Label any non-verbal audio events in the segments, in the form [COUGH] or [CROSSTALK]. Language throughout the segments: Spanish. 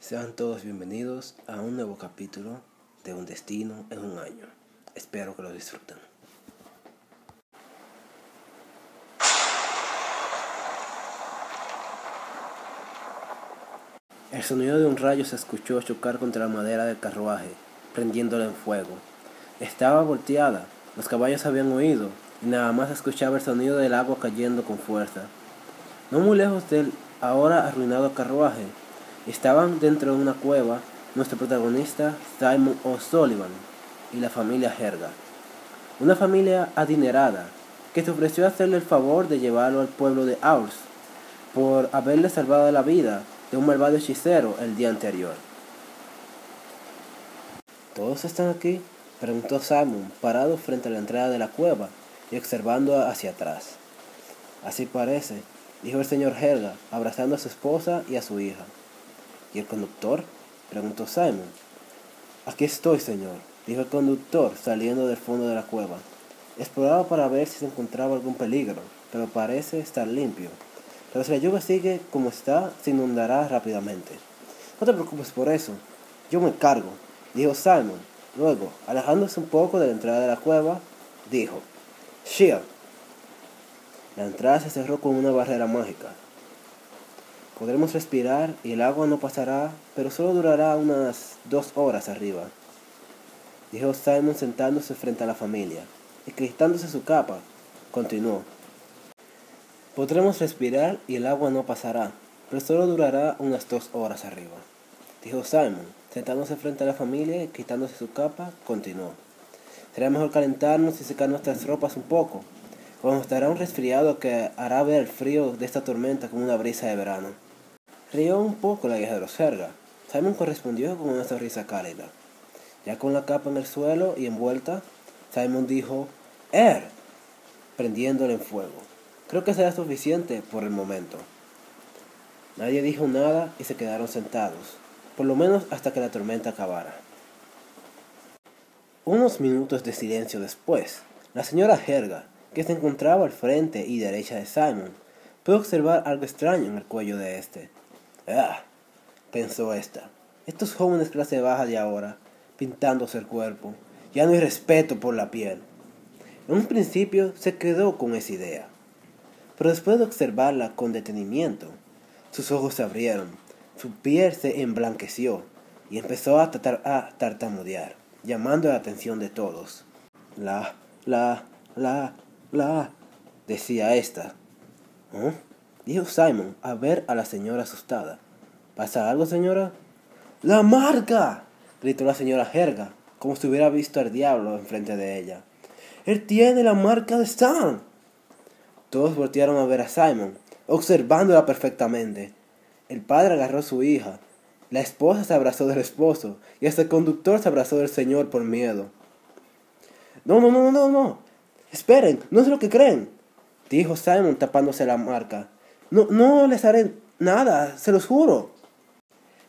Sean todos bienvenidos a un nuevo capítulo de Un Destino en un Año. Espero que lo disfruten. El sonido de un rayo se escuchó chocar contra la madera del carruaje, prendiéndola en fuego. Estaba volteada, los caballos habían oído, y nada más escuchaba el sonido del agua cayendo con fuerza. No muy lejos del ahora arruinado carruaje, estaban dentro de una cueva nuestro protagonista Simon O'Sullivan y la familia Herga. Una familia adinerada que se ofreció a hacerle el favor de llevarlo al pueblo de Aurs por haberle salvado la vida de un malvado hechicero el día anterior. ¿Todos están aquí? preguntó Simon, parado frente a la entrada de la cueva y observando hacia atrás. Así parece, dijo el señor Helga, abrazando a su esposa y a su hija. ¿Y el conductor? preguntó Simon. Aquí estoy, señor, dijo el conductor, saliendo del fondo de la cueva. Exploraba para ver si se encontraba algún peligro, pero parece estar limpio. Pero si la lluvia sigue como está, se inundará rápidamente. No te preocupes por eso, yo me encargo, dijo Simon. Luego, alejándose un poco de la entrada de la cueva, dijo, Shield. La entrada se cerró con una barrera mágica. Podremos respirar y el agua no pasará, pero solo durará unas dos horas arriba. Dijo Simon sentándose frente a la familia y quitándose su capa. Continuó. Podremos respirar y el agua no pasará, pero solo durará unas dos horas arriba. Dijo Simon, sentándose frente a la familia y quitándose su capa, continuó. Será mejor calentarnos y secar nuestras ropas un poco, cuando estará un resfriado que hará ver el frío de esta tormenta como una brisa de verano. Rió un poco la hija de los Serga. Simon correspondió con una sonrisa cálida. Ya con la capa en el suelo y envuelta, Simon dijo, Er, prendiéndole en fuego. Creo que será suficiente por el momento. Nadie dijo nada y se quedaron sentados, por lo menos hasta que la tormenta acabara. Unos minutos de silencio después, la señora Helga, que se encontraba al frente y derecha de Simon, pudo observar algo extraño en el cuello de este. Ah, pensó esta. Estos jóvenes clase baja de ahora, pintándose el cuerpo, ya no hay respeto por la piel. En un principio se quedó con esa idea, pero después de observarla con detenimiento, sus ojos se abrieron, su piel se emblanqueció y empezó a, a tartamudear, llamando la atención de todos. La, la, la, la, decía esta. ¿Eh? Dijo Simon a ver a la señora asustada. ¿Pasa algo, señora? ¡La marca! gritó la señora Jerga, como si hubiera visto al diablo enfrente de ella. ¡Él tiene la marca de Stan! Todos voltearon a ver a Simon, observándola perfectamente. El padre agarró a su hija, la esposa se abrazó del esposo y hasta el conductor se abrazó del señor por miedo. No, no, no, no, no. Esperen, no es lo que creen, dijo Simon tapándose la marca. No, no les haré nada, se los juro.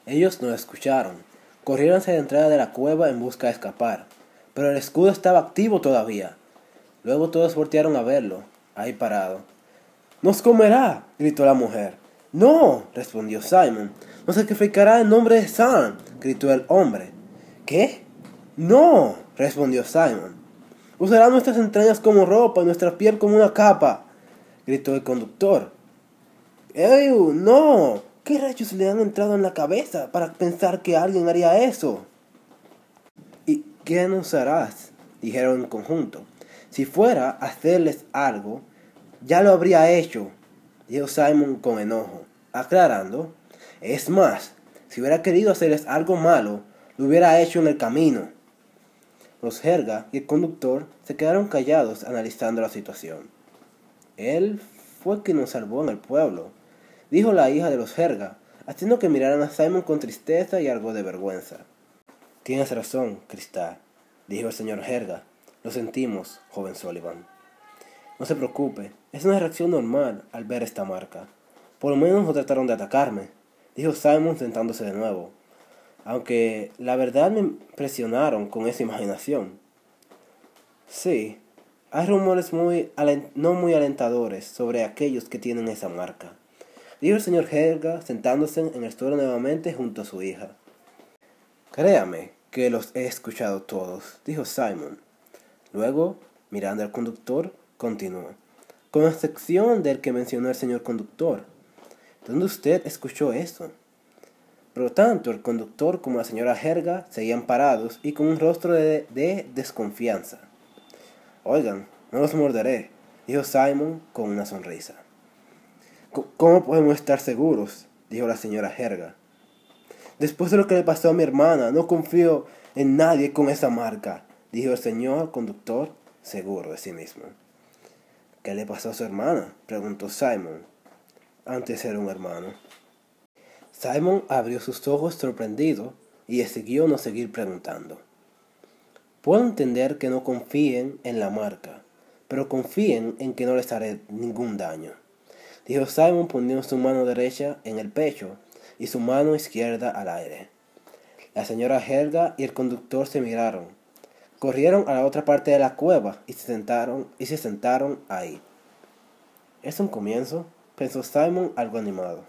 Ellos no escucharon. Corrieron hacia la entrada de la cueva en busca de escapar, pero el escudo estaba activo todavía. Luego todos voltearon a verlo, ahí parado. ¡Nos comerá! gritó la mujer. No, respondió Simon. Nos sacrificará en nombre de Sam, gritó el hombre. ¿Qué? No, respondió Simon. Usará nuestras entrañas como ropa y nuestra piel como una capa, gritó el conductor. ¡Ey, no! ¿Qué rayos le han entrado en la cabeza para pensar que alguien haría eso? ¿Y qué nos harás? dijeron en conjunto. Si fuera a hacerles algo, ya lo habría hecho, dijo Simon con enojo, aclarando. Es más, si hubiera querido hacerles algo malo, lo hubiera hecho en el camino. Los Jerga y el conductor se quedaron callados analizando la situación. Él fue quien nos salvó en el pueblo, dijo la hija de los Jerga, haciendo que miraran a Simon con tristeza y algo de vergüenza. Tienes razón, Cristal, dijo el señor Jerga. Lo sentimos, joven Sullivan. No se preocupe, es una reacción normal al ver esta marca. Por lo menos no trataron de atacarme, dijo Simon sentándose de nuevo. Aunque la verdad me impresionaron con esa imaginación. Sí, hay rumores muy no muy alentadores sobre aquellos que tienen esa marca. Dijo el señor Helga sentándose en el suelo nuevamente junto a su hija. Créame que los he escuchado todos, dijo Simon. Luego, mirando al conductor, continuó. Con excepción del que mencionó el señor conductor. ¿Dónde usted escuchó eso? Pero tanto el conductor como la señora Helga seguían parados y con un rostro de, de desconfianza. Oigan, no los morderé, dijo Simon con una sonrisa. ¿Cómo podemos estar seguros? dijo la señora Herga. Después de lo que le pasó a mi hermana, no confío en nadie con esa marca, dijo el señor conductor, seguro de sí mismo. ¿Qué le pasó a su hermana? preguntó Simon. Antes era un hermano. Simon abrió sus ojos sorprendido y decidió no seguir preguntando. Puedo entender que no confíen en la marca, pero confíen en que no les haré ningún daño dijo Simon poniendo su mano derecha en el pecho y su mano izquierda al aire. La señora Helga y el conductor se miraron. Corrieron a la otra parte de la cueva y se sentaron, y se sentaron ahí. Es un comienzo, pensó Simon algo animado.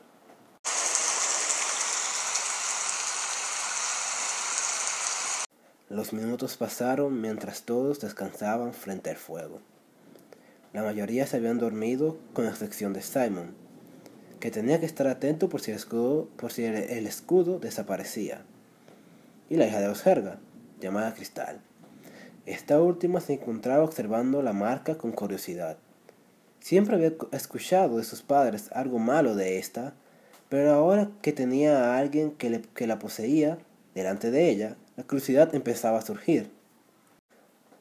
Los minutos pasaron mientras todos descansaban frente al fuego. La mayoría se habían dormido, con excepción de Simon, que tenía que estar atento por si el escudo, desaparecía. Y la hija de Osherga, llamada Cristal. Esta última se encontraba observando la marca con curiosidad. Siempre había escuchado de sus padres algo malo de esta, pero ahora que tenía a alguien que, que la poseía delante de ella, la curiosidad empezaba a surgir.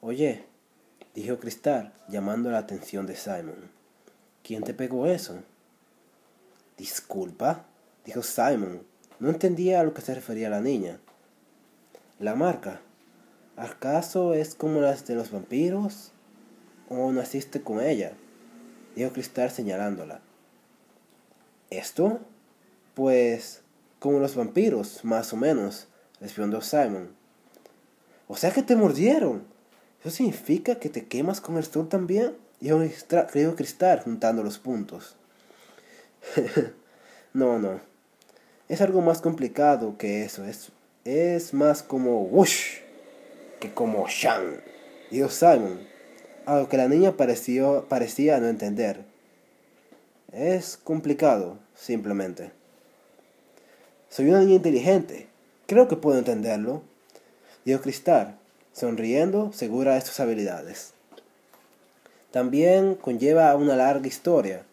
Oye, dijo Cristal, llamando la atención de Simon. ¿Quién te pegó eso? Disculpa, dijo Simon. No entendía a lo que se refería la niña. La marca. ¿Acaso es como las de los vampiros? ¿O naciste con ella? Dijo Cristal señalándola. ¿Esto? Pues como los vampiros, más o menos, respondió Simon. O sea que te mordieron. ¿Eso significa que te quemas con el sol también? Dijo creo Cristal juntando los puntos. [LAUGHS] no, no. Es algo más complicado que eso. Es, es más como whoosh que como shan. Dijo Simon, algo que la niña pareció, parecía no entender. Es complicado, simplemente. Soy una niña inteligente. Creo que puedo entenderlo. Dijo Cristal, sonriendo, segura de sus habilidades. También conlleva una larga historia.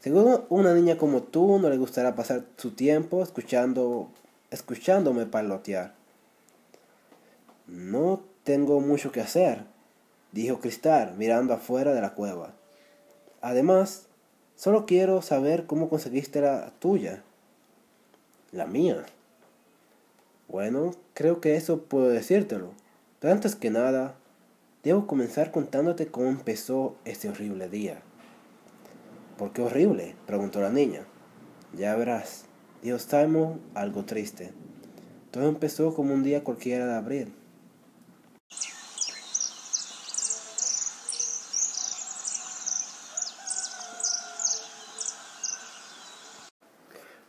Seguro una niña como tú no le gustará pasar su tiempo escuchando, escuchándome parlotear. No tengo mucho que hacer, dijo Cristal mirando afuera de la cueva. Además, solo quiero saber cómo conseguiste la tuya. La mía. Bueno, creo que eso puedo decírtelo. Pero antes que nada, debo comenzar contándote cómo empezó ese horrible día. ¿Por qué horrible? preguntó la niña. Ya verás, dijo Simon algo triste. Todo empezó como un día cualquiera de abril.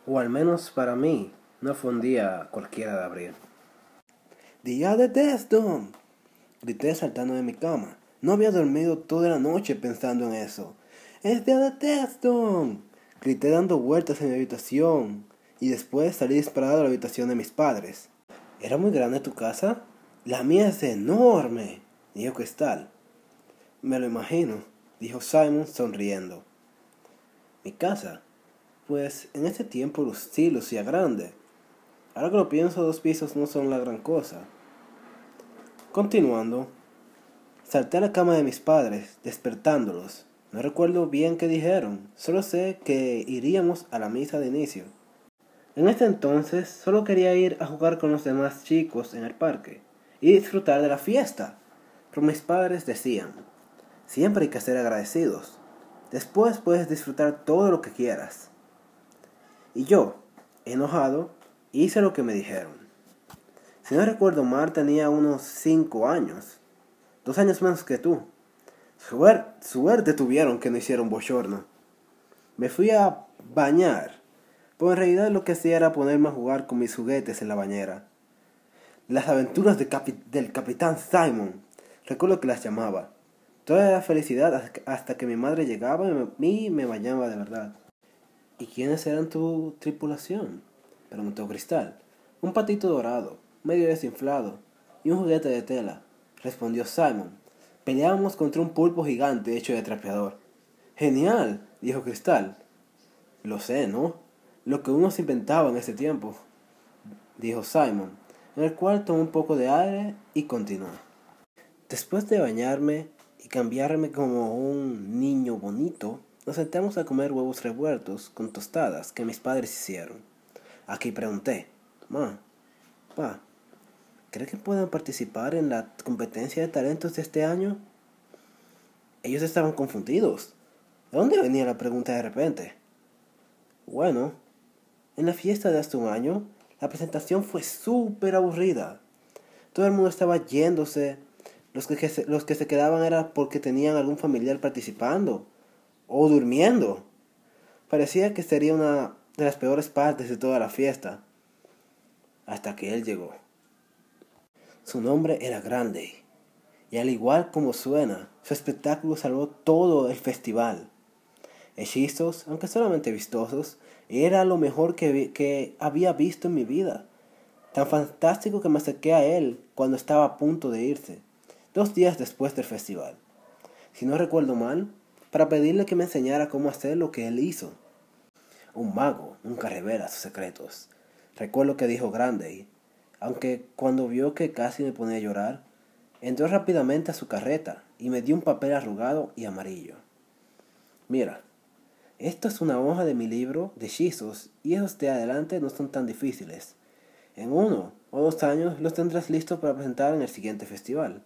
O al menos para mí, no fue un día cualquiera de abril. Día de Desdom. Grité saltando de mi cama. No había dormido toda la noche pensando en eso. ¡Es día de Desdom! Grité dando vueltas en mi habitación. Y después salí disparado a la habitación de mis padres. ¿Era muy grande tu casa? La mía es enorme, dijo Cristal. Me lo imagino, dijo Simon sonriendo. ¿Mi casa? Pues en ese tiempo sí lucía grande. Ahora que lo pienso, dos pisos no son la gran cosa. Continuando, salté a la cama de mis padres, despertándolos. No recuerdo bien qué dijeron, solo sé que iríamos a la misa de inicio. En este entonces solo quería ir a jugar con los demás chicos en el parque y disfrutar de la fiesta. Pero mis padres decían, siempre hay que ser agradecidos. Después puedes disfrutar todo lo que quieras. Y yo, enojado, hice lo que me dijeron. Si no recuerdo mal, tenía unos 5 años. Dos años menos que tú. Suerte, suerte tuvieron que no hicieron bochorno. Me fui a bañar pero en realidad lo que hacía era ponerme a jugar con mis juguetes en la bañera. Las aventuras del capitán Simon, recuerdo que las llamaba. Toda la felicidad hasta que mi madre llegaba y me, bañaba de verdad. ¿Y quiénes eran tu tripulación? Preguntó Cristal. Un patito dorado, medio desinflado, y un juguete de tela, respondió Simon. Peleábamos contra un pulpo gigante hecho de trapeador. Genial, dijo Cristal. Lo sé, ¿no? Lo que uno se inventaba en ese tiempo, dijo Simon, en el cual tomó un poco de aire y continuó. Después de bañarme y cambiarme como un niño bonito, nos sentamos a comer huevos revueltos con tostadas que mis padres hicieron. Aquí pregunté, Ma, pa, ¿cree que puedan participar en la competencia de talentos de este año? Ellos estaban confundidos. ¿De dónde venía la pregunta de repente? Bueno, en la fiesta de hace un año, la presentación fue súper aburrida. Todo el mundo estaba yéndose. Los que, los que se quedaban era porque tenían algún familiar participando o durmiendo. Parecía que sería una de las peores partes de toda la fiesta. Hasta que él llegó. Su nombre era Grande. Y al igual como suena, su espectáculo salvó todo el festival hechizos, aunque solamente vistosos, era lo mejor que, que había visto en mi vida. Tan fantástico que me acerqué a él cuando estaba a punto de irse, dos días después del festival. Si no recuerdo mal, para pedirle que me enseñara cómo hacer lo que él hizo. Un mago nunca revela sus secretos. Recuerdo que dijo grande, aunque cuando vio que casi me ponía a llorar, entró rápidamente a su carreta y me dio un papel arrugado y amarillo. Mira, esto es una hoja de mi libro de hechizos y esos de adelante no son tan difíciles. En uno o dos años los tendrás listos para presentar en el siguiente festival.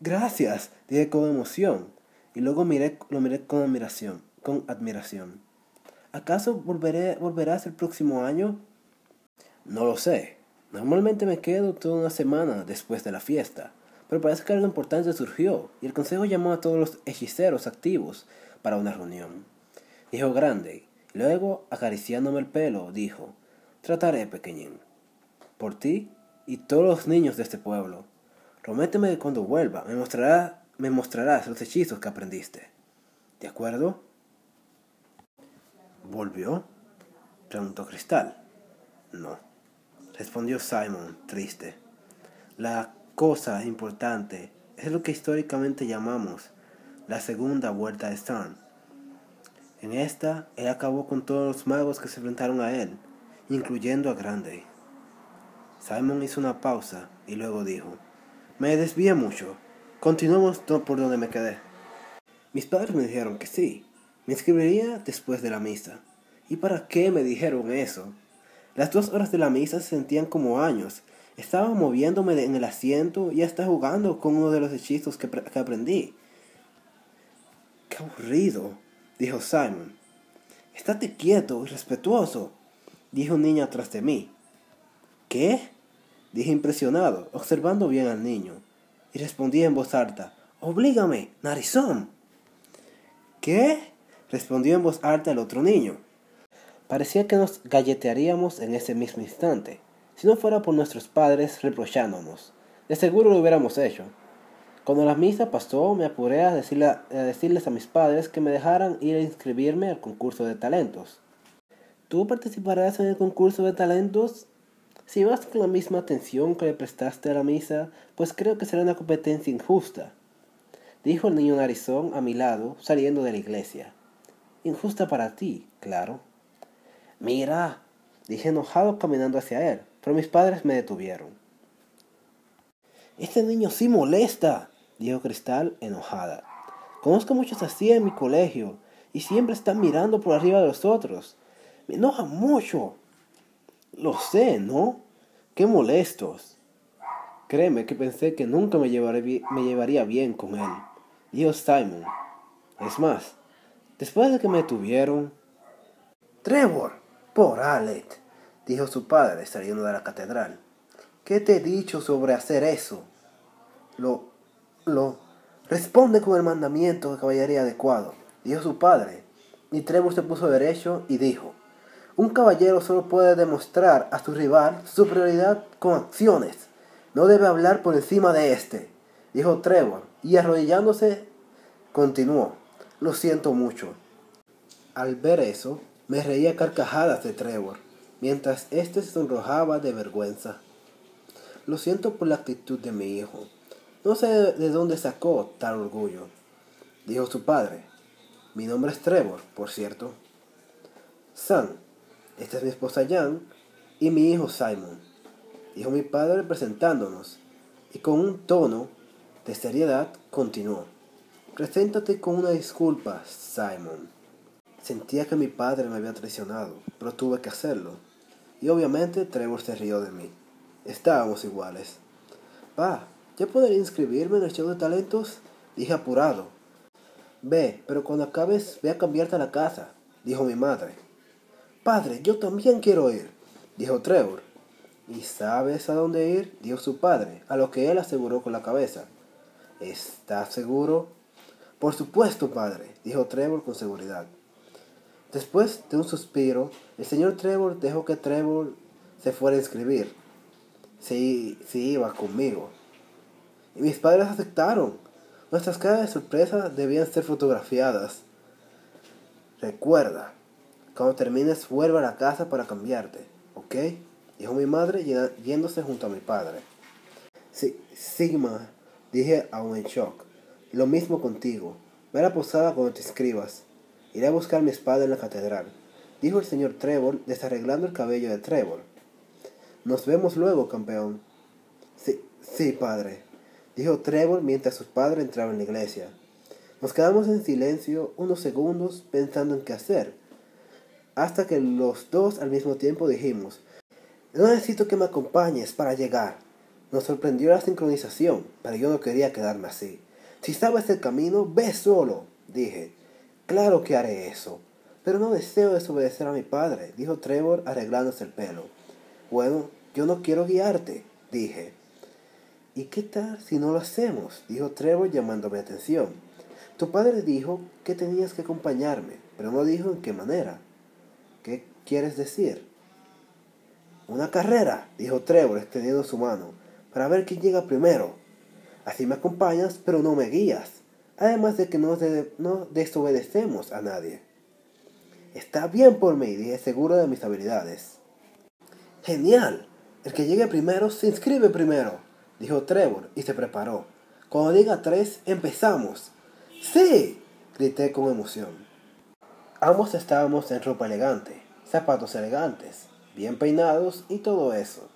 Gracias, dije con emoción, y luego lo miré con admiración, con admiración. ¿Acaso volveré, volverás el próximo año? No lo sé. Normalmente me quedo toda una semana después de la fiesta, pero parece que algo importante surgió, y el consejo llamó a todos los hechiceros activos para una reunión. Dijo grande, y luego, acariciándome el pelo, dijo, trataré, pequeñín, por ti y todos los niños de este pueblo. Prométeme que cuando vuelva me, mostrará, me mostrarás los hechizos que aprendiste. ¿De acuerdo? ¿Volvió? preguntó Cristal. No, respondió Simon, triste. La cosa importante es lo que históricamente llamamos la segunda vuelta de Stern. En esta, él acabó con todos los magos que se enfrentaron a él, incluyendo a Grande. Simon hizo una pausa y luego dijo, Me desvié mucho. Continuemos por donde me quedé. Mis padres me dijeron que sí. Me inscribiría después de la misa. ¿Y para qué me dijeron eso? Las dos horas de la misa se sentían como años. Estaba moviéndome en el asiento y hasta jugando con uno de los hechizos que aprendí. Qué aburrido, dijo Simon. Estate quieto y respetuoso, dijo un niño atrás de mí. ¿Qué? dije impresionado, observando bien al niño, y respondí en voz alta, Oblígame, narizón. ¿Qué? Respondió en voz alta el otro niño. Parecía que nos galletearíamos en ese mismo instante, si no fuera por nuestros padres reprochándonos. De seguro lo hubiéramos hecho. Cuando la misa pasó, me apuré a, decirles a mis padres que me dejaran ir a inscribirme al concurso de talentos. ¿Tú participarás en el concurso de talentos? Si vas con la misma atención que le prestaste a la misa, pues creo que será una competencia injusta, dijo el niño narizón a mi lado, saliendo de la iglesia. Injusta para ti, claro. Mira, dije enojado caminando hacia él, pero mis padres me detuvieron. Este niño sí molesta, dijo Cristal enojada. Conozco muchos así en mi colegio y siempre están mirando por arriba de los otros. Me enoja mucho. Lo sé, ¿no? Qué molestos. Créeme que pensé que nunca me, me llevaría bien con él, dijo Simon. Es más, después de que me tuvieron... Trevor, por Alec, dijo su padre saliendo de la catedral. ¿Qué te he dicho sobre hacer eso? Lo lo responde con el mandamiento de caballería adecuado, dijo su padre. Y Trevor se puso derecho y dijo, un caballero solo puede demostrar a su rival su superioridad con acciones. No debe hablar por encima de éste, dijo Trevor, y arrodillándose continuó, lo siento mucho. Al ver eso, me reía carcajadas de Trevor, mientras éste se sonrojaba de vergüenza. Lo siento por la actitud de mi hijo. No sé de dónde sacó tal orgullo, dijo su padre. Mi nombre es Trevor, por cierto. Sam, esta es mi esposa Jan y mi hijo Simon, dijo mi padre presentándonos, y con un tono de seriedad continuó. Preséntate con una disculpa, Simon. Sentía que mi padre me había traicionado, pero tuve que hacerlo. Y obviamente Trevor se rió de mí. Estábamos iguales. Pa, ¿ya podré inscribirme en el show de talentos? Dije apurado. Ve, pero cuando acabes, ve a cambiarte a la casa, dijo mi madre. Padre, yo también quiero ir, dijo Trevor. ¿Y sabes a dónde ir? dijo su padre, a lo que él aseguró con la cabeza. ¿Estás seguro? Por supuesto, padre, dijo Trevor con seguridad. Después de un suspiro, el señor Trevor dejó que Trevor se fuera a inscribir. Si, iba conmigo. Y mis padres aceptaron. Nuestras caras de sorpresa debían ser fotografiadas. Recuerda, cuando termines vuelve a la casa para cambiarte, ¿ok? Dijo mi madre yéndose junto a mi padre. Sí, Sigma, dije aún en shock. Lo mismo contigo. Ve a la posada cuando te escribas. Iré a buscar mi espada en la catedral, dijo el señor Trevor desarreglando el cabello de Trevor. Nos vemos luego, campeón. Sí, sí, padre dijo Trevor mientras su padre entraba en la iglesia. Nos quedamos en silencio unos segundos pensando en qué hacer, hasta que los dos al mismo tiempo dijimos, no necesito que me acompañes para llegar. Nos sorprendió la sincronización, pero yo no quería quedarme así. Si sabes el camino, ve solo, dije. Claro que haré eso. Pero no deseo desobedecer a mi padre, dijo Trevor arreglándose el pelo. Bueno, yo no quiero guiarte, dije. ¿Y qué tal si no lo hacemos? dijo Trevor llamando mi atención. Tu padre dijo que tenías que acompañarme, pero no dijo en qué manera. ¿Qué quieres decir? Una carrera, dijo Trevor extendiendo su mano, para ver quién llega primero. Así me acompañas, pero no me guías. Además de que no, desobedecemos a nadie. Está bien por mí, dije seguro de mis habilidades. Genial. El que llegue primero se inscribe primero dijo Trevor y se preparó. Cuando diga tres, empezamos. ¡Sí! grité con emoción. Ambos estábamos en ropa elegante, zapatos elegantes, bien peinados y todo eso.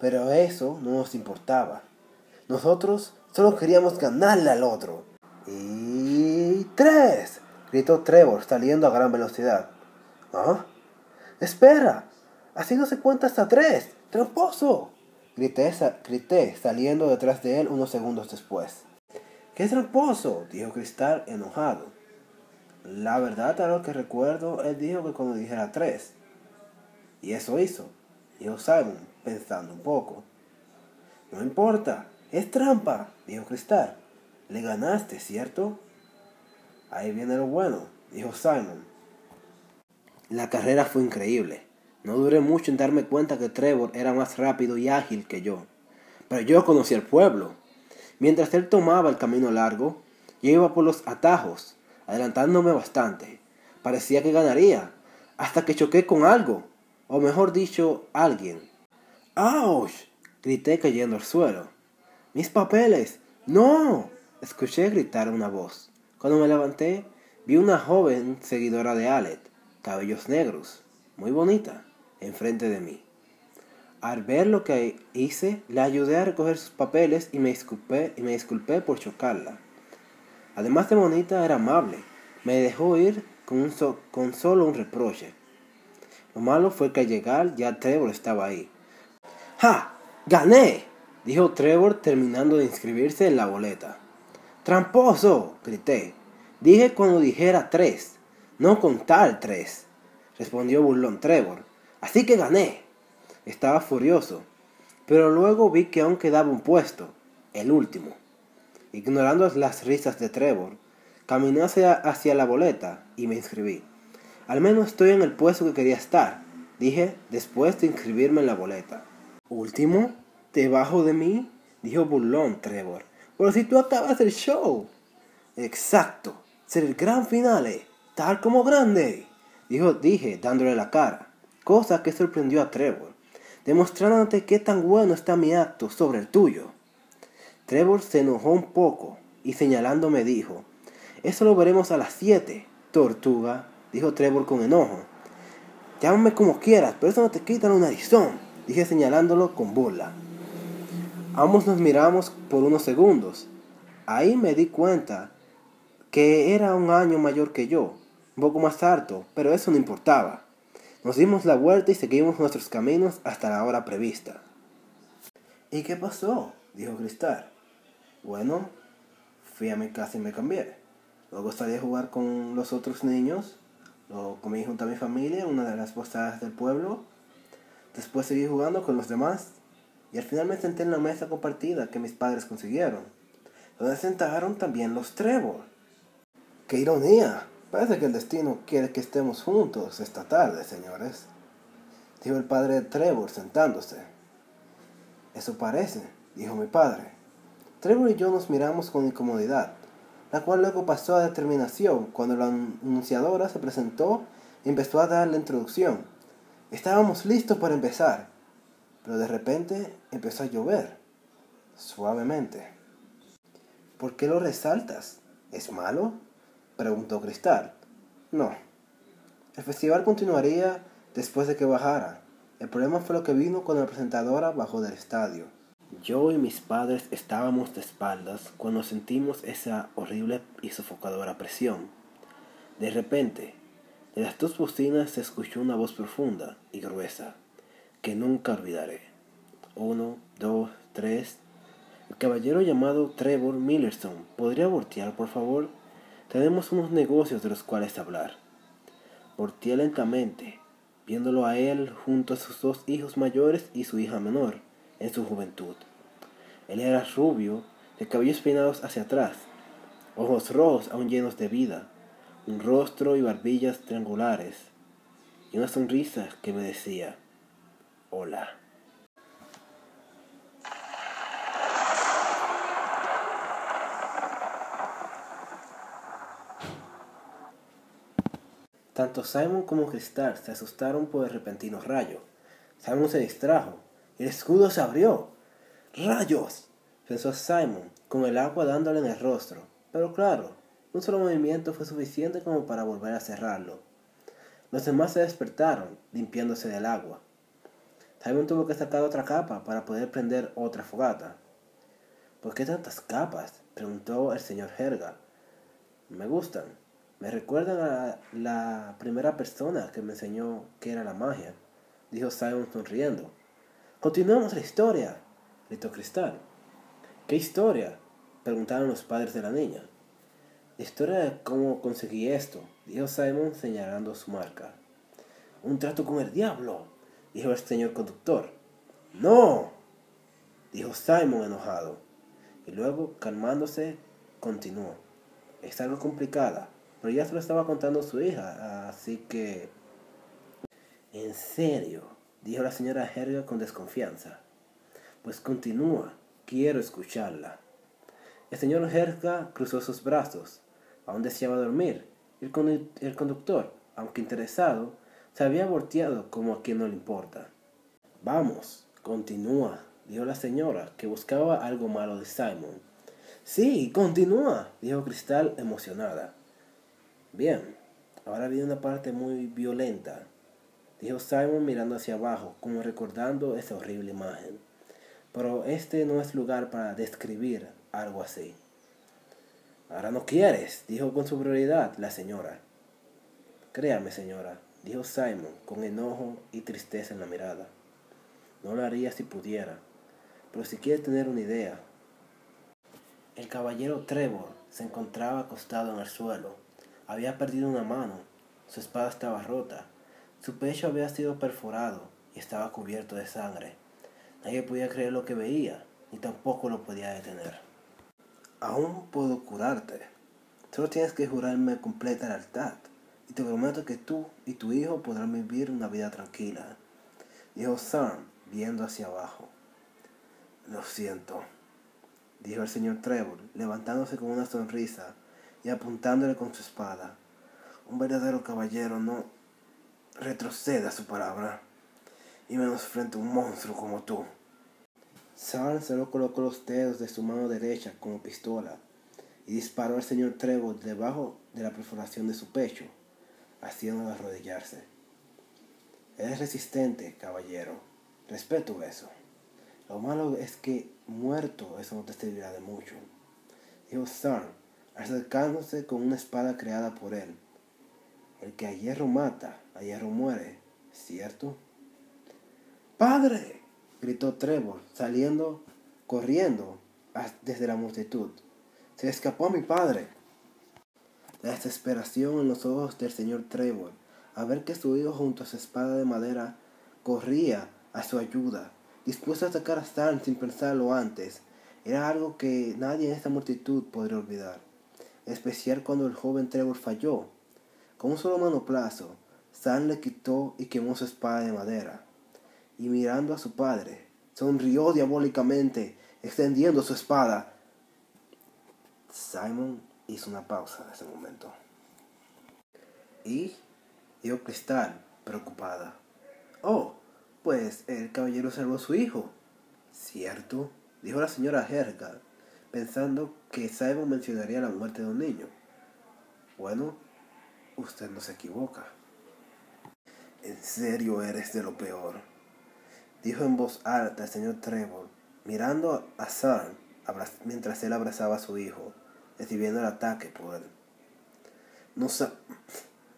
Pero eso no nos importaba. Nosotros solo queríamos ganarle al otro. Y tres, gritó Trevor saliendo a gran velocidad. ¿Ah? Espera, así no se cuenta hasta tres. ¡Tramposo! Grité, saliendo detrás de él unos segundos después. ¡Qué tramposo! dijo Cristal enojado. La verdad, a lo que recuerdo, él dijo que cuando dijera tres. Y eso hizo, dijo Simon, pensando un poco. No importa, es trampa, dijo Cristal. Le ganaste, ¿cierto? Ahí viene lo bueno, dijo Simon. La carrera fue increíble. No duré mucho en darme cuenta que Trevor era más rápido y ágil que yo. Pero yo conocía el pueblo. Mientras él tomaba el camino largo, yo iba por los atajos, adelantándome bastante. Parecía que ganaría, hasta que choqué con algo, o mejor dicho, alguien. ¡Auch! grité cayendo al suelo. ¡Mis papeles! ¡No! Escuché gritar una voz. Cuando me levanté, vi una joven seguidora de Alet, cabellos negros, muy bonita enfrente de mí. Al ver lo que hice, le ayudé a recoger sus papeles y me disculpé, y me disculpé por chocarla. Además de bonita, era amable. Me dejó ir con, con solo un reproche. Lo malo fue que al llegar ya Trevor estaba ahí. ¡Ja! ¡Gané! Dijo Trevor terminando de inscribirse en la boleta. ¡Tramposo! grité. Dije cuando dijera tres, no contar tres, respondió burlón Trevor. Así que gané. Estaba furioso, pero luego vi que aún quedaba un puesto, el último. Ignorando las risas de Trevor, caminé hacia, hacia la boleta y me inscribí. Al menos estoy en el puesto que quería estar, dije después de inscribirme en la boleta. ¿Último? ¿Debajo de mí? dijo burlón Trevor. Pero si tú acabas el show. Exacto. Ser el gran finale. Tal como grande. Dijo, dije, dándole la cara. Cosa que sorprendió a Trevor. Demostrándote qué tan bueno está mi acto sobre el tuyo. Trevor se enojó un poco y señalándome dijo, eso lo veremos a las siete, tortuga, dijo Trevor con enojo. Llámame como quieras, pero eso no te quita un narizón, dije señalándolo con burla. Ambos nos miramos por unos segundos. Ahí me di cuenta que era un año mayor que yo, un poco más alto, pero eso no importaba. Nos dimos la vuelta y seguimos nuestros caminos hasta la hora prevista. ¿Y qué pasó? dijo Cristal. Bueno, fui a mi casa y me cambié. Luego salí a jugar con los otros niños. Luego comí junto a mi familia en una de las posadas del pueblo. Después seguí jugando con los demás. Y al final me senté en la mesa compartida que mis padres consiguieron. Donde sentaron también los Trevor. ¡Qué ironía! Parece que el destino quiere que estemos juntos esta tarde, señores. Dijo el padre de Trevor sentándose. Eso parece, dijo mi padre. Trevor y yo nos miramos con incomodidad, la cual luego pasó a determinación cuando la anunciadora se presentó y empezó a dar la introducción. Estábamos listos para empezar, pero de repente empezó a llover, suavemente. ¿Por qué lo resaltas? ¿Es malo? preguntó Cristal. No. El festival continuaría después de que bajara. El problema fue lo que vino cuando la presentadora bajó del estadio. Yo y mis padres estábamos de espaldas cuando sentimos esa horrible y sofocadora presión. De repente, de las dos bocinas se escuchó una voz profunda y gruesa, que nunca olvidaré. Uno, dos, tres. El caballero llamado Trevor Millerson, ¿podría voltear, por favor? Tenemos unos negocios de los cuales hablar. Volteé lentamente, viéndolo a él junto a sus dos hijos mayores y su hija menor en su juventud. Él era rubio, de cabellos peinados hacia atrás, ojos rojos aún llenos de vida, un rostro y barbillas triangulares, y una sonrisa que me decía, hola. Tanto Simon como Cristal se asustaron por el repentino rayo. Simon se distrajo el escudo se abrió. ¡Rayos! pensó Simon, con el agua dándole en el rostro. Pero claro, un solo movimiento fue suficiente como para volver a cerrarlo. Los demás se despertaron, limpiándose del agua. Simon tuvo que sacar otra capa para poder prender otra fogata. ¿Por qué tantas capas? preguntó el señor Herga. Me gustan. Me recuerdan a la primera persona que me enseñó qué era la magia, dijo Simon sonriendo. Continuemos la historia, gritó Cristal. ¿Qué historia? preguntaron los padres de la niña. La historia de cómo conseguí esto, dijo Simon señalando su marca. Un trato con el diablo, dijo el señor conductor. No, dijo Simon enojado. Y luego, calmándose, continuó. Es algo complicada, pero ya se lo estaba contando su hija, así que... En serio, dijo la señora Herga con desconfianza. Pues continúa, quiero escucharla. El señor Herga cruzó sus brazos, aún deseaba dormir. El, el conductor, aunque interesado, se había volteado como a quien no le importa. Vamos, continúa, dijo la señora, que buscaba algo malo de Simon. Sí, continúa, dijo Cristal emocionada. Bien, ahora viene una parte muy violenta dijo Simon mirando hacia abajo, como recordando esa horrible imagen. Pero este no es lugar para describir algo así. Ahora no quieres, dijo con superioridad la señora. Créame, señora, dijo Simon con enojo y tristeza en la mirada. No lo haría si pudiera, pero si quiere tener una idea. El caballero Trevor se encontraba acostado en el suelo. Había perdido una mano, su espada estaba rota su pecho había sido perforado y estaba cubierto de sangre. Nadie podía creer lo que veía, ni tampoco lo podía detener. Aún puedo curarte. Solo tienes que jurarme completa lealtad y te prometo que tú y tu hijo podrán vivir una vida tranquila. Dijo Sam, viendo hacia abajo. Lo siento, dijo el señor Trevor, levantándose con una sonrisa y apuntándole con su espada. Un verdadero caballero no retrocede a su palabra, y menos frente a un monstruo como tú. Sam solo colocó los dedos de su mano derecha como pistola y disparó al señor Trevor debajo de la perforación de su pecho, haciéndolo arrodillarse. Eres resistente, caballero. Respeto eso. Lo malo es que muerto eso no te servirá de mucho. Dijo Sam, acercándose con una espada creada por él. El que a hierro mata, a hierro muere, ¿cierto? ¡Padre! gritó Trevor, saliendo, corriendo desde la multitud. Se escapó mi padre. La desesperación en los ojos del señor Trevor, a ver que su hijo junto a su espada de madera corría a su ayuda, dispuesto a atacar a Stan sin pensarlo antes, era algo que nadie en esta multitud podría olvidar, en especial cuando el joven Trevor falló. Con un solo manoplazo, Stan le quitó y quemó su espada de madera, y mirando a su padre, sonrió diabólicamente, extendiendo su espada. Simon hizo una pausa en ese momento. Y dijo Cristal, preocupada. Oh, pues el caballero salvó a su hijo. ¿Cierto? Dijo la señora Herga, pensando que Simon mencionaría la muerte de un niño. Bueno, usted no se equivoca. En serio eres de lo peor. Dijo en voz alta el señor Trevor, mirando a Sam mientras él abrazaba a su hijo recibiendo el ataque por él. No,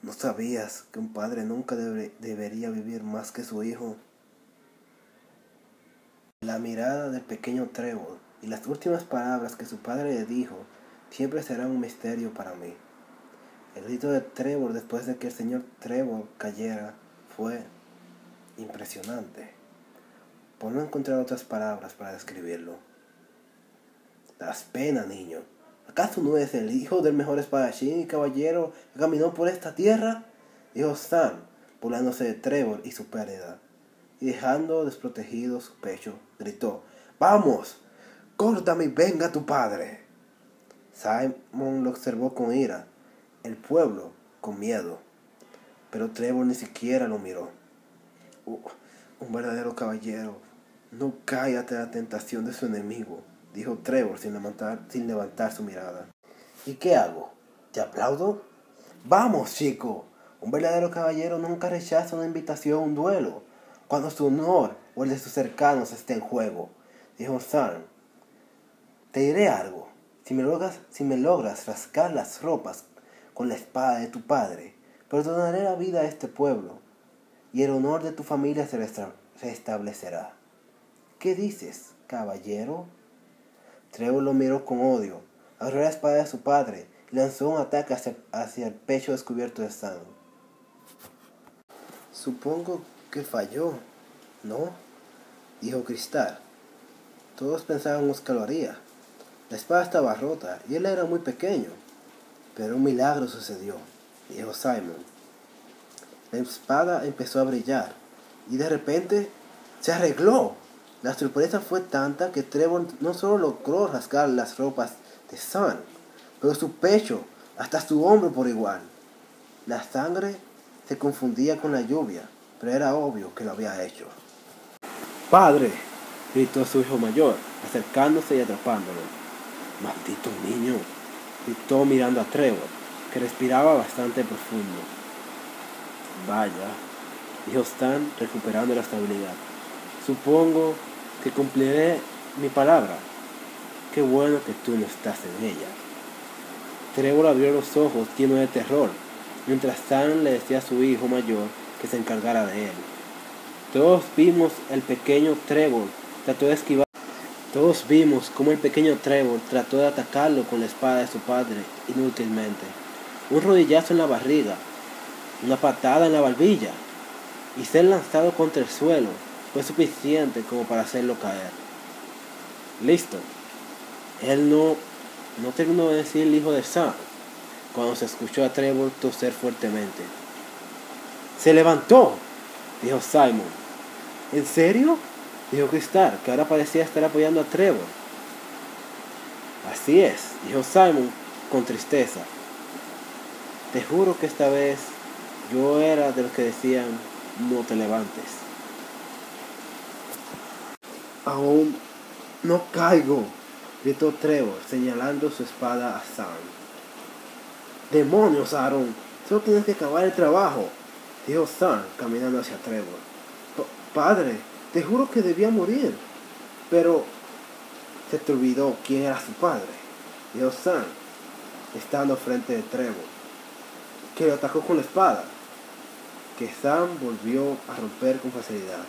no sabías que un padre nunca debería vivir más que su hijo. La mirada del pequeño Trevor y las últimas palabras que su padre le dijo siempre serán un misterio para mí. El grito de Trevor después de que el señor Trevor cayera fue impresionante. Por no encontrar otras palabras para describirlo. Das pena, niño, ¿Acaso no es el hijo del mejor espadachín y caballero que caminó por esta tierra? Dijo Stan, burlándose de Trevor y su pérdida. Y dejando desprotegido su pecho, gritó, ¡Vamos! ¡Córtame y venga tu padre! Simon lo observó con ira, el pueblo con miedo. Pero Trevor ni siquiera lo miró. Uh, un verdadero caballero no cae ante la tentación de su enemigo dijo Trevor sin levantar, sin levantar su mirada. ¿Y qué hago? ¿Te aplaudo? Vamos, chico. Un verdadero caballero nunca rechaza una invitación a un duelo, cuando su honor o el de sus cercanos esté en juego, dijo Sam. Te diré algo. Si me, logras, si me logras rascar las ropas con la espada de tu padre, perdonaré la vida a este pueblo, y el honor de tu familia se restablecerá. ¿Qué dices, caballero? Lo miró con odio, agarró la espada de su padre y lanzó un ataque hacia, el pecho descubierto de sangre. Supongo que falló, ¿no? Dijo Cristal. Todos pensábamos que lo haría. La espada estaba rota y él era muy pequeño. Pero un milagro sucedió, dijo Simon. La espada empezó a brillar y de repente se arregló. La sorpresa fue tanta que Trevor no solo logró rasgar las ropas de Sam, pero su pecho, hasta su hombro por igual. La sangre se confundía con la lluvia, pero era obvio que lo había hecho. ¡Padre! gritó su hijo mayor, acercándose y atrapándolo. ¡Maldito niño! gritó mirando a Trevor, que respiraba bastante profundo. Vaya, dijo Stan recuperando la estabilidad. Supongo que cumpliré mi palabra. Qué bueno que tú no estás en ella. Trevor abrió los ojos lleno de terror, mientras Stan le decía a su hijo mayor que se encargara de él. Todos vimos el pequeño Trevor trató de esquivar. Todos vimos cómo el pequeño Trevor trató de atacarlo con la espada de su padre inútilmente. Un rodillazo en la barriga, una patada en la barbilla y ser lanzado contra el suelo fue suficiente como para hacerlo caer. Listo. Él no, no terminó de decir el hijo de Sam. cuando se escuchó a Trevor toser fuertemente. ¡Se levantó! dijo Simon. ¿En serio? dijo Cristal, que ahora parecía estar apoyando a Trevor. Así es, dijo Simon con tristeza. Te juro que esta vez yo era de los que decían, no te levantes. Aún no caigo, gritó Trevor, señalando su espada a Sam. ¡Demonios, Aaron! Solo tienes que acabar el trabajo, dijo Sam, caminando hacia Trevor. Padre, te juro que debía morir. Pero se te olvidó quién era su padre, dijo Sam, estando frente de Trevor, que lo atacó con la espada, que Sam volvió a romper con facilidad.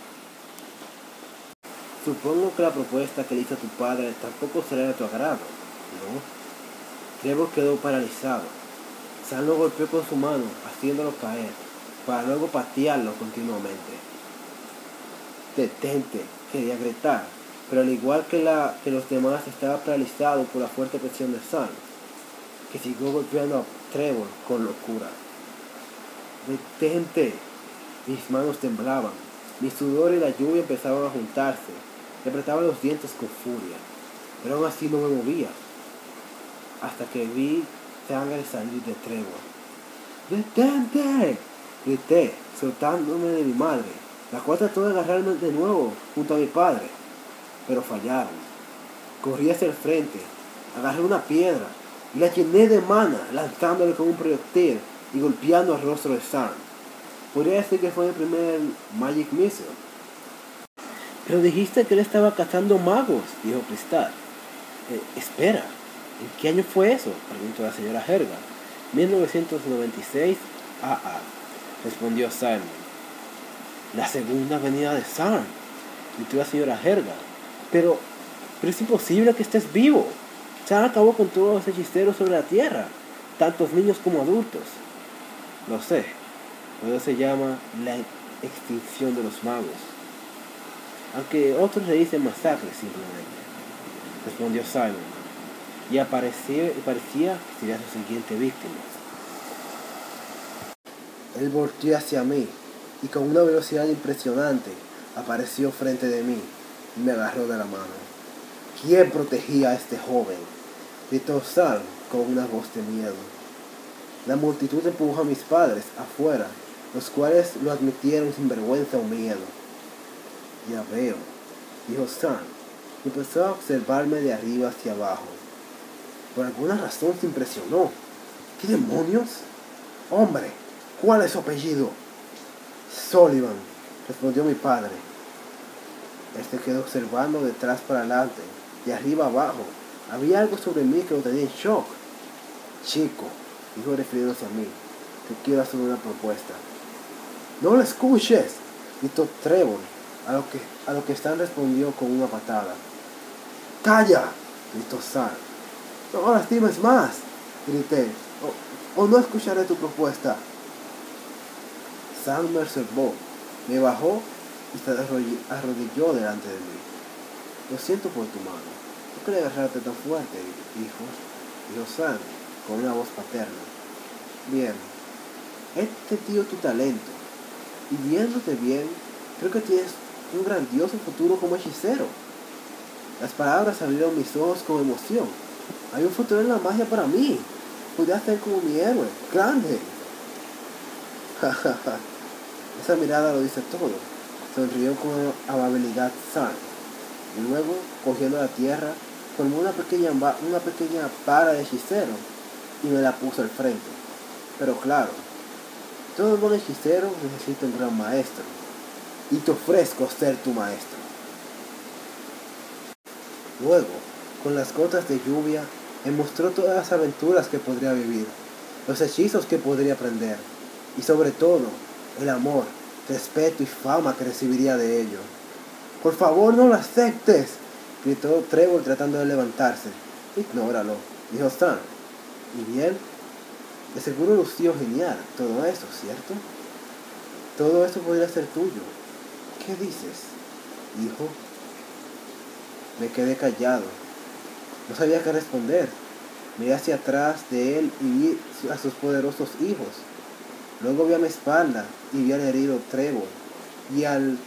Supongo que la propuesta que le hizo tu padre tampoco será de tu agrado, ¿no? Trevor quedó paralizado. Sam lo golpeó con su mano, haciéndolo caer, para luego patearlo continuamente. Detente, quería gritar, pero al igual que, la, que los demás estaba paralizado por la fuerte presión de Sam, que siguió golpeando a Trevor con locura. Detente, mis manos temblaban, mi sudor y la lluvia empezaban a juntarse, le apretaba los dientes con furia, pero aún así no me movía. Hasta que vi sangre salir de Trevor. ¡Detente! Grité, soltándome de mi madre, la cual trató de agarrarme de nuevo junto a mi padre, pero fallaron. Corrí hacia el frente, agarré una piedra y la llené de mana, lanzándole con un proyectil y golpeando el rostro de Sam. Podría decir que fue el primer Magic Missile. Pero dijiste que él estaba cazando magos, dijo Cristal. Eh, espera, ¿en qué año fue eso? preguntó la señora Herga. 1996 AA, respondió Simon. La segunda venida de Sam, gritó la señora Herga. Pero, pero es imposible que estés vivo. Sam acabó con todos los hechiceros sobre la tierra, tantos niños como adultos. Lo sé, eso se llama la extinción de los magos aunque otros le dicen masacre simplemente, respondió Simon, y apareció, parecía que sería su siguiente víctima. Él volteó hacia mí y con una velocidad impresionante apareció frente de mí y me agarró de la mano. ¿Quién protegía a este joven? Gritó Sam con una voz de miedo. La multitud empujó a mis padres afuera, los cuales lo admitieron sin vergüenza o miedo. Ya veo, dijo Sam, empezó a observarme de arriba hacia abajo. Por alguna razón se impresionó. ¿Qué demonios? Hombre, ¿cuál es su apellido? Sullivan, respondió mi padre. Este quedó observando detrás para adelante, de arriba abajo. Había algo sobre mí que lo tenía en shock. Chico, dijo refiriéndose a mí, te quiero hacer una propuesta. No lo escuches, gritó Trevor, a lo que, a lo que Stan respondió con una patada. ¡Calla! gritó Sam. No lastimes más, grité. O, no escucharé tu propuesta. Sam me observó, me bajó y se arrodilló delante de mí. Lo siento por tu mano. No quería agarrarte tan fuerte, hijo, dijo Sam con una voz paterna. Bien, este tío tu talento. Y viéndote bien, creo que tienes un grandioso futuro como hechicero. Las palabras abrieron mis ojos con emoción. Hay un futuro en la magia para mí. Podría ser como mi héroe, grande. [LAUGHS] Esa mirada lo dice todo. Sonrió con amabilidad Sam. Y luego, cogiendo la tierra, formó una pequeña, una pequeña para de hechicero y me la puso al frente. Pero claro, todo buen hechicero necesita un gran maestro y te ofrezco ser tu maestro. Luego, con las gotas de lluvia, me mostró todas las aventuras que podría vivir, los hechizos que podría aprender, y sobre todo, el amor, respeto y fama que recibiría de ello. Por favor, no lo aceptes, gritó Trevor tratando de levantarse. Ignóralo, dijo Stan. Y bien, de seguro lució genial todo eso, ¿cierto? Todo eso podría ser tuyo, ¿Qué dices, hijo? Me quedé callado. No sabía qué responder. Miré hacia atrás de él y vi a sus poderosos hijos. Luego vi a mi espalda y vi al herido Trevor y al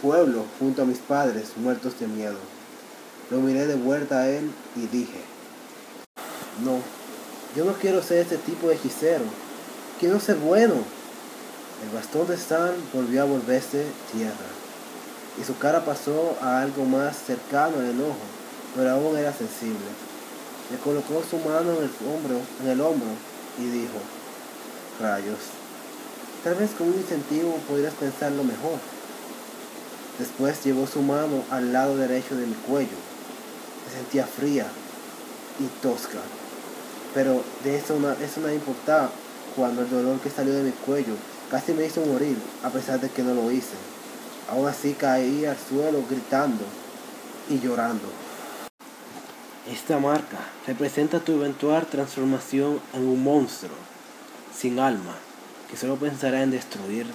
pueblo junto a mis padres muertos de miedo. Lo miré de vuelta a él y dije, no, yo no quiero ser ese tipo de hechicero, quiero ser bueno. El bastón de Stan volvió a volverse tierra y su cara pasó a algo más cercano al enojo, pero aún era sensible. Le colocó su mano en el hombro, en el hombro y dijo, rayos, tal vez con un incentivo podrías pensarlo mejor. Después llevó su mano al lado derecho de mi cuello. Me sentía fría y tosca, pero de eso no, eso importaba cuando el dolor que salió de mi cuello casi me hizo morir, a pesar de que no lo hice. Aún así caí al suelo gritando y llorando. Esta marca representa tu eventual transformación en un monstruo sin alma que solo pensará en destruir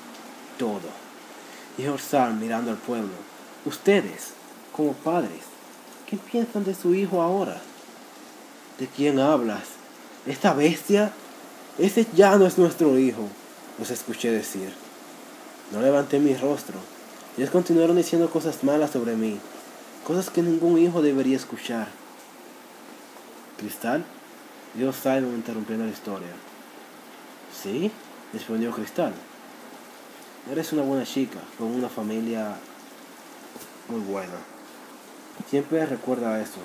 todo. Dijo Orsal mirando al pueblo. Ustedes, como padres, ¿qué piensan de su hijo ahora? ¿De quién hablas? ¿Esta bestia? Ese ya no es nuestro hijo, los escuché decir. No levanté mi rostro. Ellos continuaron diciendo cosas malas sobre mí, cosas que ningún hijo debería escuchar. ¿Cristal? Dios Simon interrumpiendo la historia. ¿Sí? respondió Cristal. Eres una buena chica, con una familia muy buena. Siempre recuerda eso,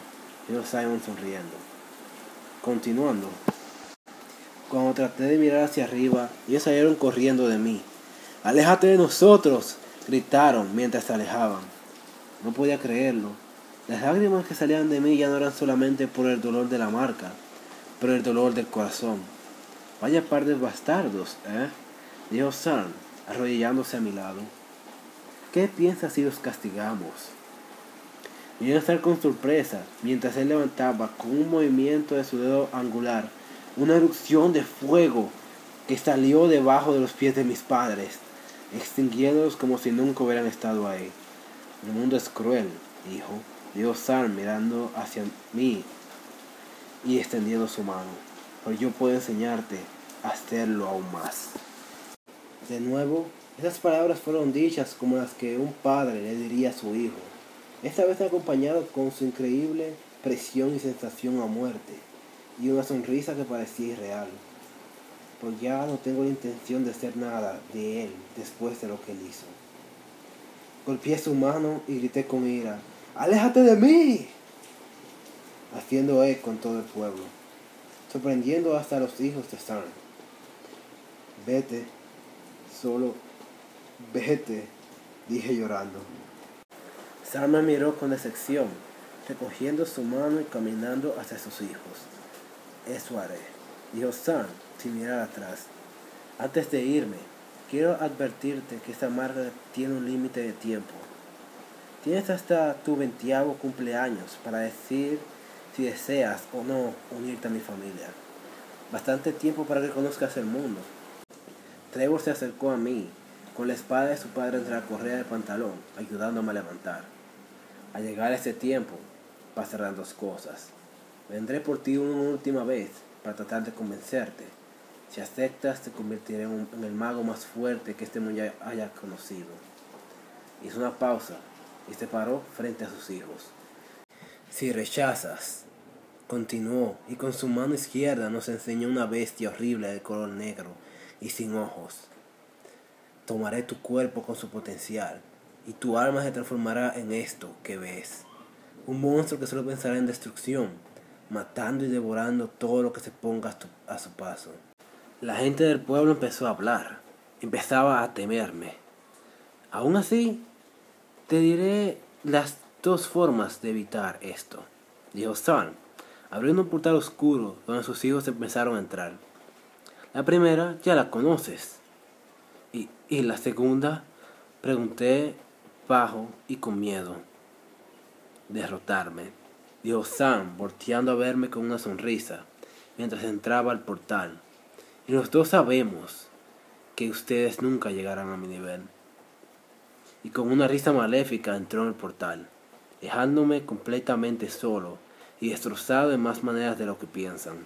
dijo Simon sonriendo. Continuando. Cuando traté de mirar hacia arriba, ellos salieron corriendo de mí. ¡Aléjate de nosotros! gritaron mientras se alejaban. No podía creerlo. Las lágrimas que salían de mí ya no eran solamente por el dolor de la marca, pero el dolor del corazón. Vaya par de bastardos, ¿eh? Dijo Sam, arrodillándose a mi lado. ¿Qué piensas si los castigamos? Vino a estar con sorpresa mientras él levantaba con un movimiento de su dedo angular una erupción de fuego que salió debajo de los pies de mis padres, extinguiéndolos como si nunca hubieran estado ahí. El mundo es cruel, dijo. Dijo Sam mirando hacia mí y extendiendo su mano. Pero yo puedo enseñarte a hacerlo aún más. De nuevo, esas palabras fueron dichas como las que un padre le diría a su hijo, esta vez acompañado con su increíble presión y sensación a muerte, y una sonrisa que parecía irreal. Pues ya no tengo la intención de hacer nada de él después de lo que él hizo. Golpeé su mano y grité con ira, ¡Aléjate de mí! Haciendo eco con todo el pueblo, sorprendiendo hasta a los hijos de Stan. Vete, solo vete, dije llorando. Sam me miró con decepción, recogiendo su mano y caminando hacia sus hijos. Eso haré, dijo Sam sin mirar atrás. Antes de irme, quiero advertirte que esta marca tiene un límite de tiempo. Tienes hasta tu veintiavo cumpleaños para decir si deseas o no unirte a mi familia. Bastante tiempo para que conozcas el mundo. Trevor se acercó a mí, con la espada de su padre entre la correa del pantalón, ayudándome a levantar. Al llegar ese tiempo, pasarán dos cosas. Vendré por ti una última vez para tratar de convencerte. Si aceptas, te convertiré en, el mago más fuerte que este mundo haya conocido. Hizo una pausa y se paró frente a sus hijos. Si rechazas, continuó, y con su mano izquierda nos enseñó una bestia horrible de color negro y sin ojos. Tomaré tu cuerpo con su potencial, y tu alma se transformará en esto que ves. Un monstruo que solo pensará en destrucción, matando y devorando todo lo que se ponga a, su paso. La gente del pueblo empezó a hablar, empezaba a temerme. Aún así, te diré las dos formas de evitar esto, dijo Stan, abriendo un portal oscuro donde sus hijos empezaron a entrar. La primera ya la conoces. Y, y la segunda, pregunté bajo y con miedo. Derrotarme, dijo Sam, volteando a verme con una sonrisa, mientras entraba al portal. Y los dos sabemos que ustedes nunca llegarán a mi nivel y con una risa maléfica entró en el portal, dejándome completamente solo y destrozado en más maneras de lo que piensan.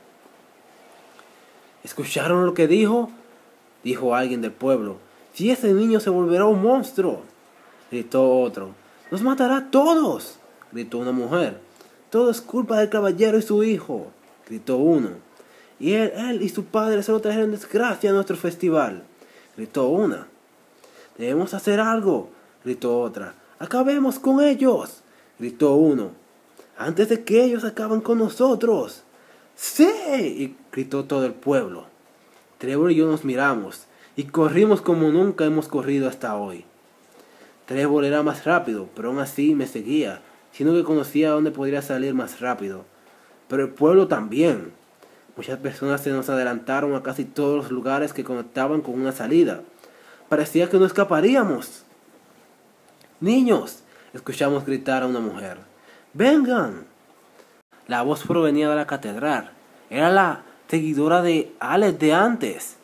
¿Escucharon lo que dijo? Dijo alguien del pueblo. Si ese niño se volverá un monstruo, gritó otro. Nos matará a todos, gritó una mujer. Todo es culpa del caballero y su hijo, gritó uno. Y él, él y su padre solo trajeron desgracia a nuestro festival, gritó una. Debemos hacer algo, gritó otra. Acabemos con ellos, gritó uno. Antes de que ellos acaben con nosotros. ¡Sí! gritó todo el pueblo. Trevor y yo nos miramos y corrimos como nunca hemos corrido hasta hoy. Trevor era más rápido, pero aún así me seguía, sino que conocía dónde podría salir más rápido. Pero el pueblo también. Muchas personas se nos adelantaron a casi todos los lugares que conectaban con una salida. Parecía que no escaparíamos. Niños, escuchamos gritar a una mujer. Vengan. La voz provenía de la catedral. Era la seguidora de Alex de antes.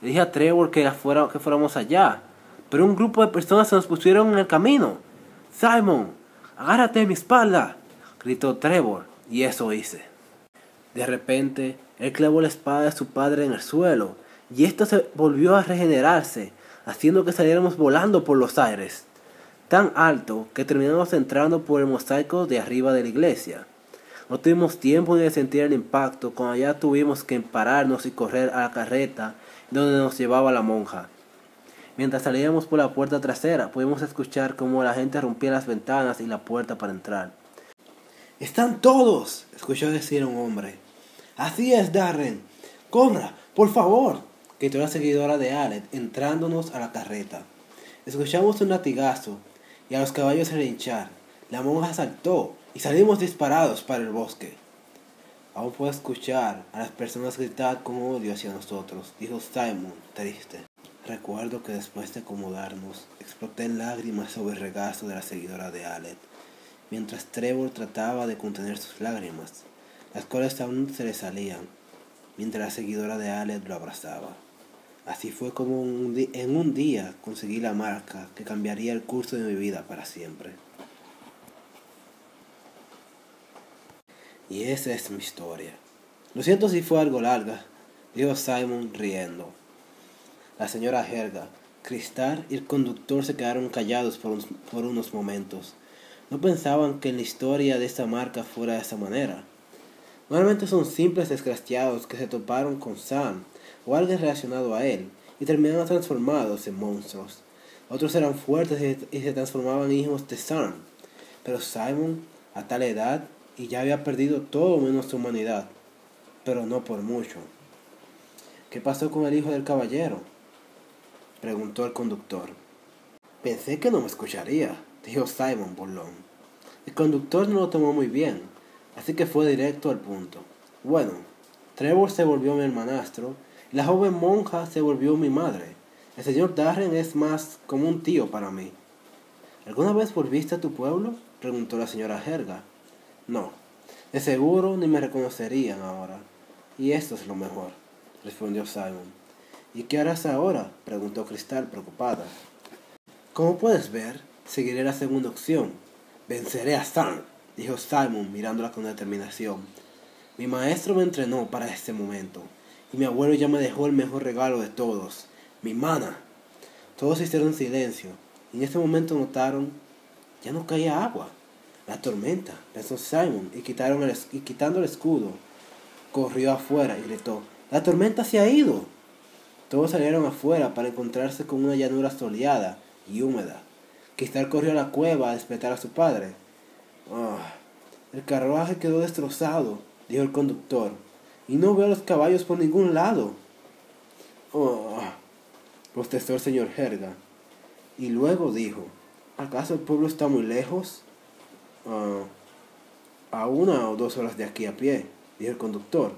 Le dije a Trevor que, fuera, que fuéramos allá. Pero un grupo de personas se nos pusieron en el camino. Simon, agárrate de mi espalda, gritó Trevor, y eso hice. De repente, él clavó la espada de su padre en el suelo, y ésta se volvió a regenerarse, haciendo que saliéramos volando por los aires, tan alto que terminamos entrando por el mosaico de arriba de la iglesia. No tuvimos tiempo ni de sentir el impacto cuando ya tuvimos que pararnos y correr a la carreta donde nos llevaba la monja. Mientras salíamos por la puerta trasera, pudimos escuchar cómo la gente rompía las ventanas y la puerta para entrar. ¡Están todos! escuchó decir un hombre. Así es, Darren. Corra, por favor, gritó la seguidora de Alec, entrándonos a la carreta. Escuchamos un latigazo y a los caballos relinchar. La monja saltó y salimos disparados para el bosque. Aún puedo escuchar a las personas gritar con odio hacia nosotros, dijo Simon, triste. Recuerdo que después de acomodarnos, exploté en lágrimas sobre el regazo de la seguidora de Alec, mientras Trevor trataba de contener sus lágrimas, las cuales aún se le salían, mientras la seguidora de Alec lo abrazaba. Así fue como en un día conseguí la marca que cambiaría el curso de mi vida para siempre. Y esa es mi historia. Lo siento si fue algo larga, dijo Simon riendo. La señora Helga, Cristal y el conductor se quedaron callados por, por unos momentos. No pensaban que la historia de esta marca fuera de esa manera. Normalmente son simples desgraciados que se toparon con Sam o alguien relacionado a él y terminaron transformados en monstruos. Otros eran fuertes y se transformaban en hijos de Sam. Pero Simon, a tal edad, y ya había perdido todo menos su humanidad, pero no por mucho. ¿Qué pasó con el hijo del caballero? Preguntó el conductor. Pensé que no me escucharía, dijo Simon burlón. El conductor no lo tomó muy bien, así que fue directo al punto. Bueno, Trevor se volvió mi hermanastro y la joven monja se volvió mi madre. El señor Darren es más como un tío para mí. ¿Alguna vez volviste a tu pueblo? preguntó la señora Helga. No, de seguro ni me reconocerían ahora. Y esto es lo mejor, respondió Simon. ¿Y qué harás ahora? preguntó Cristal preocupada. Como puedes ver, seguiré la segunda opción. Venceré a Sam, dijo Simon mirándola con determinación. Mi maestro me entrenó para este momento, y mi abuelo ya me dejó el mejor regalo de todos, mi mana. Todos hicieron silencio, y en ese momento notaron, ya no caía agua. La tormenta, pensó Simon, y, quitaron y quitando el escudo, corrió afuera y gritó, la tormenta se ha ido. Todos salieron afuera para encontrarse con una llanura soleada y húmeda. Cristal corrió a la cueva a despertar a su padre. Ah, el carruaje quedó destrozado, dijo el conductor, y no veo a los caballos por ningún lado. Oh, protestó el señor Herga. Y luego dijo, ¿acaso el pueblo está muy lejos? Ah, a una o dos horas de aquí a pie, dijo el conductor.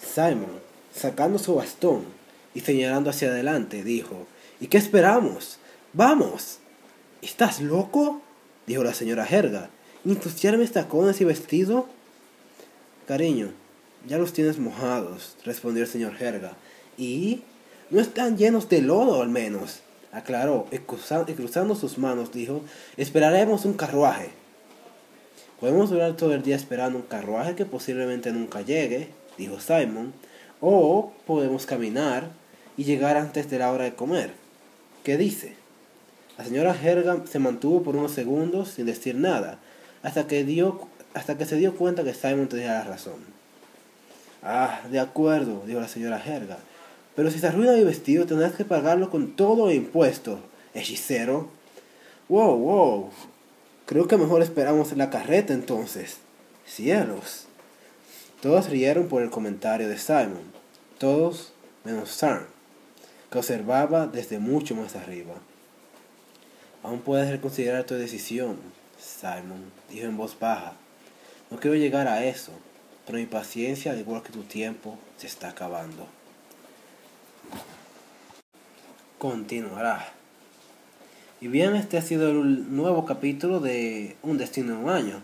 Simon sacando su bastón y señalando hacia adelante, dijo, ¿Y qué esperamos? ¡Vamos! ¿Estás loco? dijo la señora Jerga. ¿Entusiarme tacones y vestido? Cariño, ya los tienes mojados, respondió el señor Jerga. ¿Y? No están llenos de lodo al menos, aclaró, y cruzando sus manos dijo, esperaremos un carruaje. Podemos durar todo el día esperando un carruaje que posiblemente nunca llegue, dijo Simon, o podemos caminar y llegar antes de la hora de comer. ¿Qué dice? La señora Hergam se mantuvo por unos segundos sin decir nada, hasta que, dio, hasta que se dio cuenta que Simon tenía la razón. Ah, de acuerdo, dijo la señora Herga. Pero si se arruina mi vestido, tendrás que pagarlo con todo el impuesto, hechicero. Wow, wow. Creo que mejor esperamos la carreta entonces. Cielos. Todos rieron por el comentario de Simon. Todos menos Sam, que observaba desde mucho más arriba. Aún puedes reconsiderar tu decisión, Simon, dijo en voz baja. No quiero llegar a eso, pero mi paciencia, al igual que tu tiempo, se está acabando. Continuará. Y bien, este ha sido el nuevo capítulo de Un Destino en un Año.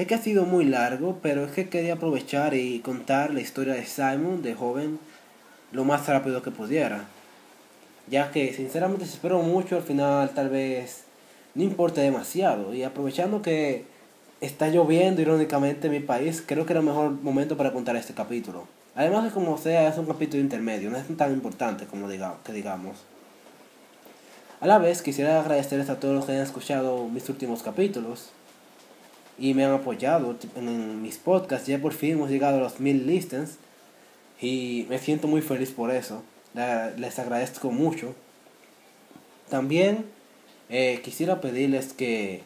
Sé que ha sido muy largo, pero es que quería aprovechar y contar la historia de Simon, de joven, lo más rápido que pudiera. Ya que sinceramente se espero mucho, al final tal vez no importe demasiado. Y aprovechando que está lloviendo irónicamente en mi país, creo que era el mejor momento para contar este capítulo. Además de como sea, es un capítulo intermedio, no es tan importante como diga, que digamos. A la vez quisiera agradecerles a todos los que han escuchado mis últimos capítulos y me han apoyado en mis podcasts. Ya por fin hemos llegado a los mil listens y me siento muy feliz por eso. Les agradezco mucho. También eh, quisiera pedirles que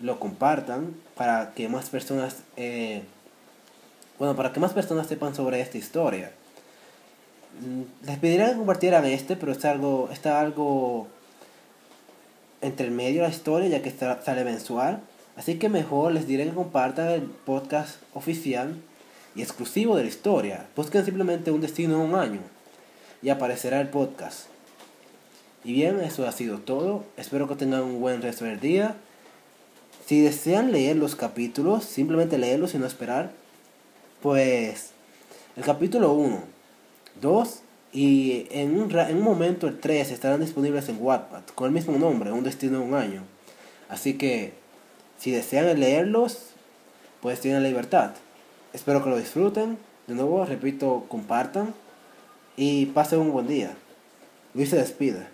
lo compartan para que más personas, eh, bueno, para que más personas sepan sobre esta historia. Mm, les pediría que compartieran este, pero está algo, está algo entre el medio de la historia, ya que sale mensual. Así que mejor les diré que compartan el podcast oficial y exclusivo de la historia. Busquen simplemente un destino de un año y aparecerá el podcast. Y bien, eso ha sido todo. Espero que tengan un buen resto del día. Si desean leer los capítulos, simplemente leerlos y no esperar. Pues el capítulo 1 2 y en un, en un momento el 3 estarán disponibles en Wattpad con el mismo nombre, Un Destino de un Año. Así que si desean leerlos, pues tienen libertad. Espero que lo disfruten. De nuevo, repito, compartan y pasen un buen día. Luis se despide.